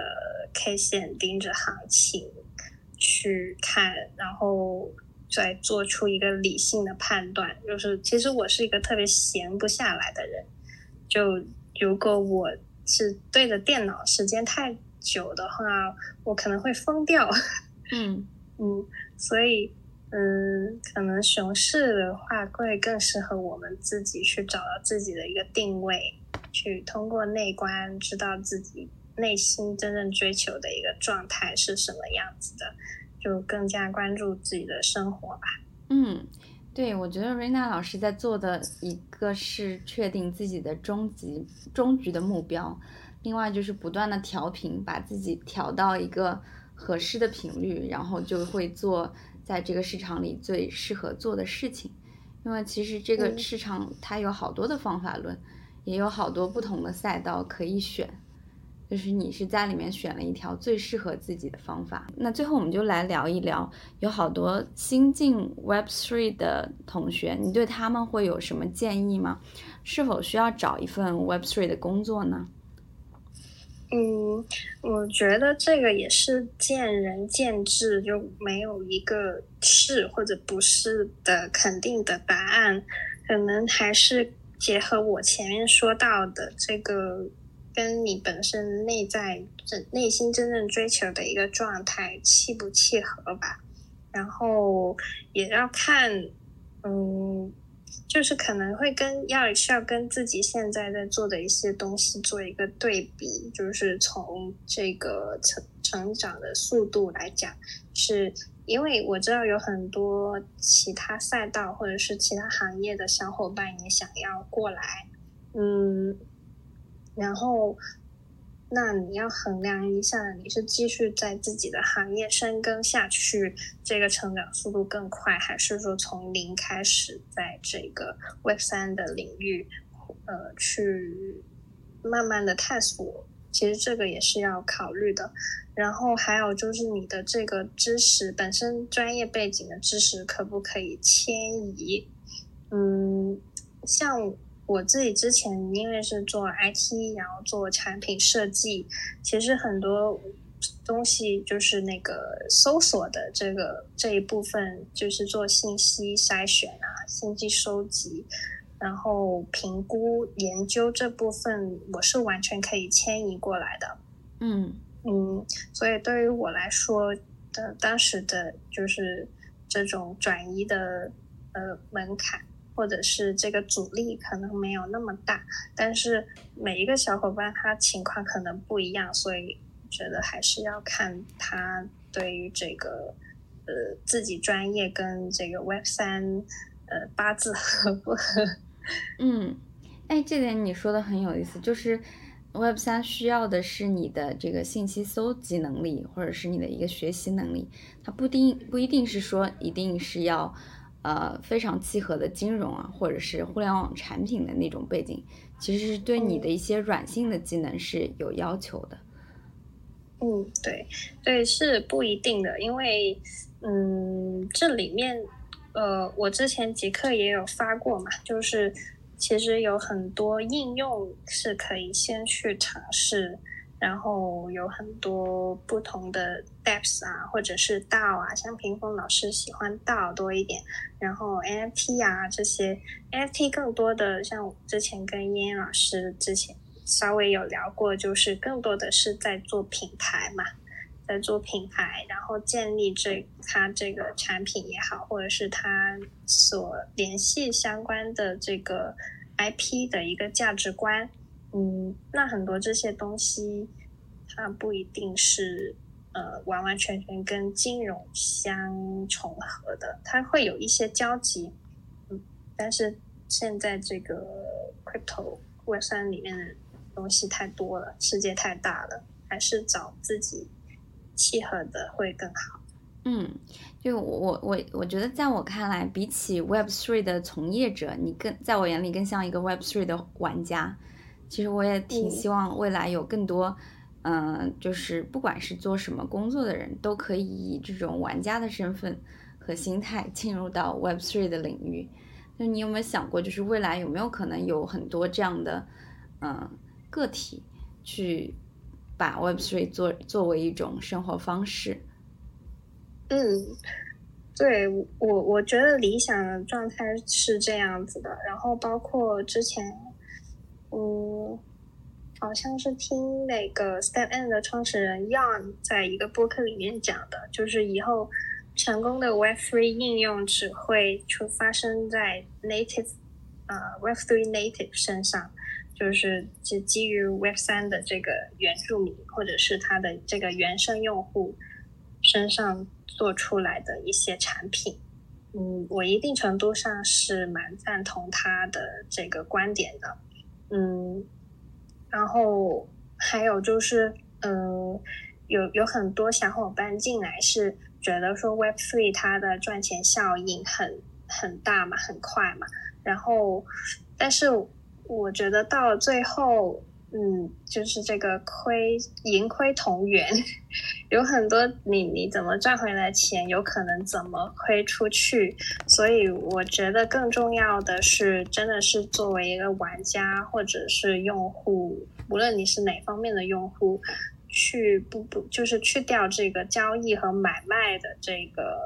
Speaker 1: K 线、盯着行情去看，然后再做出一个理性的判断。就是其实我是一个特别闲不下来的人，就如果我是对着电脑时间太久的话，我可能会疯掉。
Speaker 2: 嗯
Speaker 1: 嗯，所以。嗯，可能熊市的话会更适合我们自己去找到自己的一个定位，去通过内观知道自己内心真正追求的一个状态是什么样子的，就更加关注自己的生活吧。
Speaker 2: 嗯，对，我觉得瑞娜老师在做的一个是确定自己的终极终局的目标，另外就是不断的调频，把自己调到一个合适的频率，然后就会做。在这个市场里最适合做的事情，因为其实这个市场它有好多的方法论，也有好多不同的赛道可以选，就是你是在里面选了一条最适合自己的方法。那最后我们就来聊一聊，有好多新进 Web Three 的同学，你对他们会有什么建议吗？是否需要找一份 Web Three 的工作呢？
Speaker 1: 嗯，我觉得这个也是见仁见智，就没有一个是或者不是的肯定的答案，可能还是结合我前面说到的这个，跟你本身内在真内心真正追求的一个状态契不契合吧，然后也要看，嗯。就是可能会跟要需要跟自己现在在做的一些东西做一个对比，就是从这个成成长的速度来讲，是因为我知道有很多其他赛道或者是其他行业的小伙伴也想要过来，嗯，然后。那你要衡量一下，你是继续在自己的行业深耕下去，这个成长速度更快，还是说从零开始，在这个 Web 三的领域，呃，去慢慢的探索？其实这个也是要考虑的。然后还有就是你的这个知识本身专业背景的知识可不可以迁移？嗯，像。我自己之前因为是做 IT，然后做产品设计，其实很多东西就是那个搜索的这个这一部分，就是做信息筛选啊、信息收集，然后评估研究这部分，我是完全可以迁移过来的。
Speaker 2: 嗯
Speaker 1: 嗯，所以对于我来说的当时的就是这种转移的呃门槛。或者是这个阻力可能没有那么大，但是每一个小伙伴他情况可能不一样，所以觉得还是要看他对于这个呃自己专业跟这个 Web 三呃八字合不合？
Speaker 2: 嗯，哎，这点你说的很有意思，就是 Web 三需要的是你的这个信息搜集能力，或者是你的一个学习能力，它不定不一定是说一定是要呃非常契合的金融啊，或者是互联网产品的那种背景，其实是对你的一些软性的技能是有要求的。
Speaker 1: 嗯，对，对，是不一定的，因为嗯，这里面。呃，我之前极客也有发过嘛，就是其实有很多应用是可以先去尝试，然后有很多不同的 depths 啊，或者是道啊，像屏风老师喜欢道多一点，然后 NFT 啊这些 NFT 更多的，像我之前跟燕老师之前稍微有聊过，就是更多的是在做品牌嘛。在做品牌，然后建立这他这个产品也好，或者是他所联系相关的这个 IP 的一个价值观，嗯，那很多这些东西，它不一定是呃完完全全跟金融相重合的，它会有一些交集，嗯，但是现在这个 crypto Web 三里面的东西太多了，世界太大了，还是找自己。契合的会更好。
Speaker 2: 嗯，就我我我觉得，在我看来，比起 Web Three 的从业者，你更在我眼里更像一个 Web Three 的玩家。其实我也挺希望未来有更多，嗯，就是不管是做什么工作的人，都可以以这种玩家的身份和心态进入到 Web Three 的领域。那你有没有想过，就是未来有没有可能有很多这样的，嗯，个体去？把 Web3 作作为一种生活方式，
Speaker 1: 嗯，对我我觉得理想的状态是这样子的。然后包括之前，嗯，好像是听那个 Step N 的创始人 Yon 在一个播客里面讲的，就是以后成功的 Web3 应用只会出发生在 Native，呃，Web3 Native 身上。就是基基于 Web 三的这个原住民，或者是他的这个原生用户身上做出来的一些产品，嗯，我一定程度上是蛮赞同他的这个观点的，嗯，然后还有就是，嗯，有有很多小伙伴进来是觉得说 Web three 它的赚钱效应很很大嘛，很快嘛，然后但是。我觉得到了最后，嗯，就是这个亏盈亏同源，有很多你你怎么赚回来钱，有可能怎么亏出去。所以我觉得更重要的是，真的是作为一个玩家或者是用户，无论你是哪方面的用户，去不不就是去掉这个交易和买卖的这个。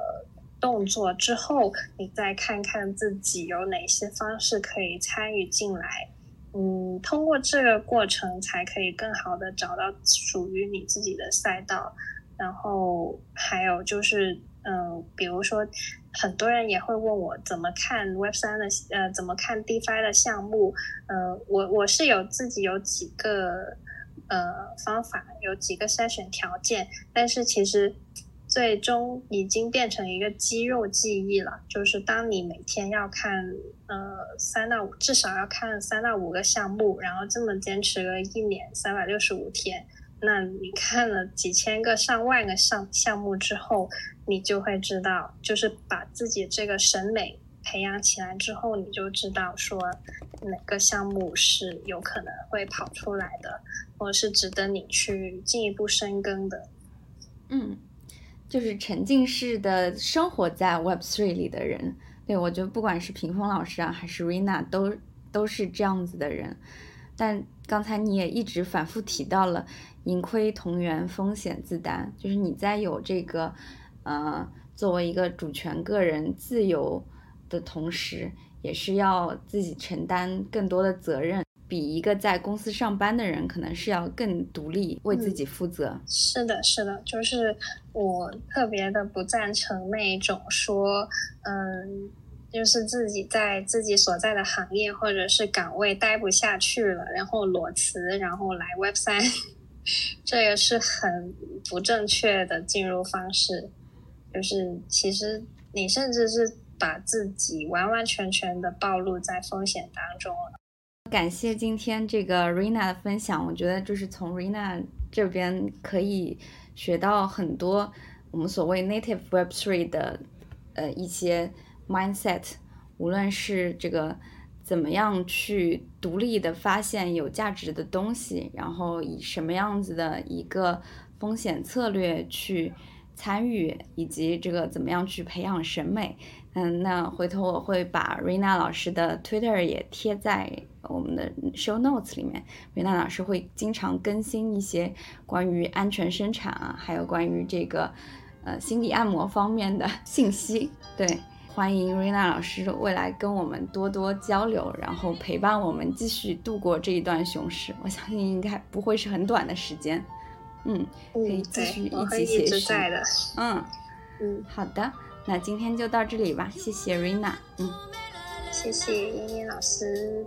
Speaker 1: 动作之后，你再看看自己有哪些方式可以参与进来，嗯，通过这个过程才可以更好的找到属于你自己的赛道。然后还有就是，嗯，比如说很多人也会问我怎么看 Web 三的，呃，怎么看 DeFi 的项目？呃，我我是有自己有几个呃方法，有几个筛选条件，但是其实。最终已经变成一个肌肉记忆了，就是当你每天要看呃三到五，至少要看三到五个项目，然后这么坚持了一年三百六十五天，那你看了几千个、上万个项项目之后，你就会知道，就是把自己这个审美培养起来之后，你就知道说哪个项目是有可能会跑出来的，或者是值得你去进一步深耕的。
Speaker 2: 嗯。就是沉浸式的生活在 Web Three 里的人，对我觉得不管是屏风老师啊，还是 Rina，都都是这样子的人。但刚才你也一直反复提到了盈亏同源，风险自担，就是你在有这个呃作为一个主权个人自由的同时，也是要自己承担更多的责任。比一个在公司上班的人可能是要更独立，为自己负责。
Speaker 1: 是的，是的，就是我特别的不赞成那种说，嗯，就是自己在自己所在的行业或者是岗位待不下去了，然后裸辞，然后来 Web 三 这个是很不正确的进入方式，就是其实你甚至是把自己完完全全的暴露在风险当中了。
Speaker 2: 感谢今天这个 Rina 的分享，我觉得就是从 Rina 这边可以学到很多我们所谓 Native Web3 的呃一些 mindset，无论是这个。怎么样去独立的发现有价值的东西，然后以什么样子的一个风险策略去参与，以及这个怎么样去培养审美？嗯，那回头我会把 Rina 老师的 Twitter 也贴在我们的 Show Notes 里面。Rina 老师会经常更新一些关于安全生产啊，还有关于这个呃心理按摩方面的 信息。对。欢迎瑞娜老师未来跟我们多多交流，然后陪伴我们继续度过这一段熊市。我相信应该不会是很短的时间，嗯，可以继续一起写诗。嗯嗯，好的，那今天就到这里吧，谢谢瑞娜，嗯，
Speaker 1: 谢谢英英老师。